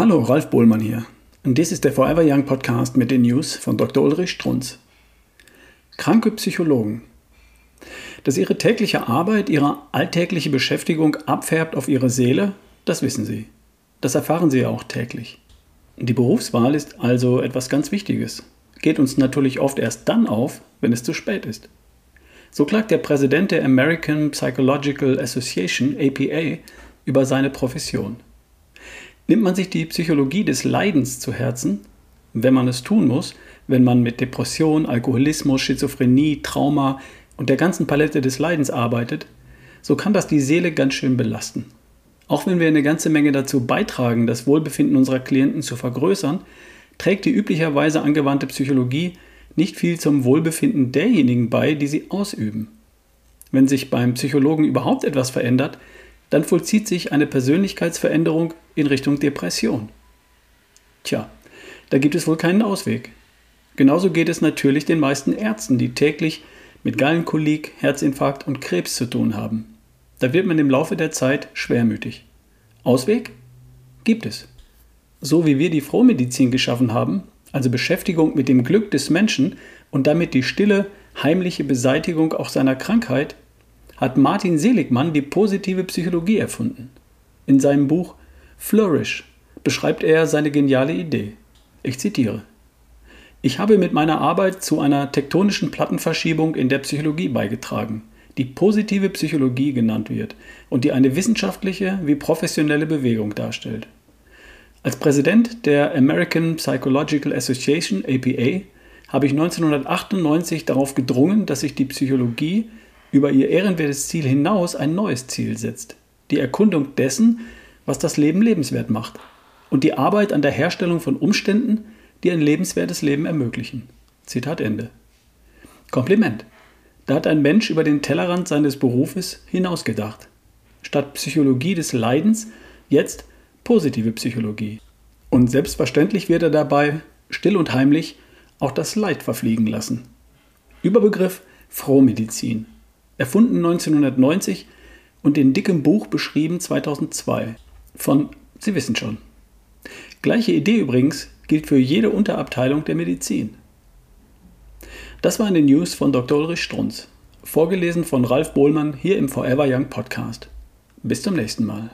Hallo, Ralf Bohlmann hier. Und dies ist der Forever Young Podcast mit den News von Dr. Ulrich Strunz. Kranke Psychologen. Dass ihre tägliche Arbeit, ihre alltägliche Beschäftigung abfärbt auf ihre Seele, das wissen sie. Das erfahren sie auch täglich. Die Berufswahl ist also etwas ganz Wichtiges. Geht uns natürlich oft erst dann auf, wenn es zu spät ist. So klagt der Präsident der American Psychological Association, APA, über seine Profession. Nimmt man sich die Psychologie des Leidens zu Herzen, wenn man es tun muss, wenn man mit Depression, Alkoholismus, Schizophrenie, Trauma und der ganzen Palette des Leidens arbeitet, so kann das die Seele ganz schön belasten. Auch wenn wir eine ganze Menge dazu beitragen, das Wohlbefinden unserer Klienten zu vergrößern, trägt die üblicherweise angewandte Psychologie nicht viel zum Wohlbefinden derjenigen bei, die sie ausüben. Wenn sich beim Psychologen überhaupt etwas verändert, dann vollzieht sich eine Persönlichkeitsveränderung in Richtung Depression. Tja, da gibt es wohl keinen Ausweg. Genauso geht es natürlich den meisten Ärzten, die täglich mit Gallenkolik, Herzinfarkt und Krebs zu tun haben. Da wird man im Laufe der Zeit schwermütig. Ausweg? Gibt es. So wie wir die Frohmedizin geschaffen haben, also Beschäftigung mit dem Glück des Menschen und damit die stille, heimliche Beseitigung auch seiner Krankheit, hat Martin Seligmann die positive Psychologie erfunden. In seinem Buch Flourish beschreibt er seine geniale Idee. Ich zitiere. Ich habe mit meiner Arbeit zu einer tektonischen Plattenverschiebung in der Psychologie beigetragen die positive Psychologie genannt wird und die eine wissenschaftliche wie professionelle Bewegung darstellt. Als Präsident der American Psychological Association APA habe ich 1998 darauf gedrungen, dass sich die Psychologie über ihr ehrenwertes Ziel hinaus ein neues Ziel setzt, die Erkundung dessen, was das Leben lebenswert macht und die Arbeit an der Herstellung von Umständen, die ein lebenswertes Leben ermöglichen. Zitat Ende. Kompliment. Da hat ein Mensch über den Tellerrand seines Berufes hinausgedacht. Statt Psychologie des Leidens jetzt positive Psychologie. Und selbstverständlich wird er dabei, still und heimlich, auch das Leid verfliegen lassen. Überbegriff Frohmedizin. Erfunden 1990 und in dickem Buch beschrieben 2002. Von Sie wissen schon. Gleiche Idee übrigens gilt für jede Unterabteilung der Medizin. Das waren die News von Dr. Ulrich Strunz, vorgelesen von Ralf Bohlmann hier im Forever Young Podcast. Bis zum nächsten Mal.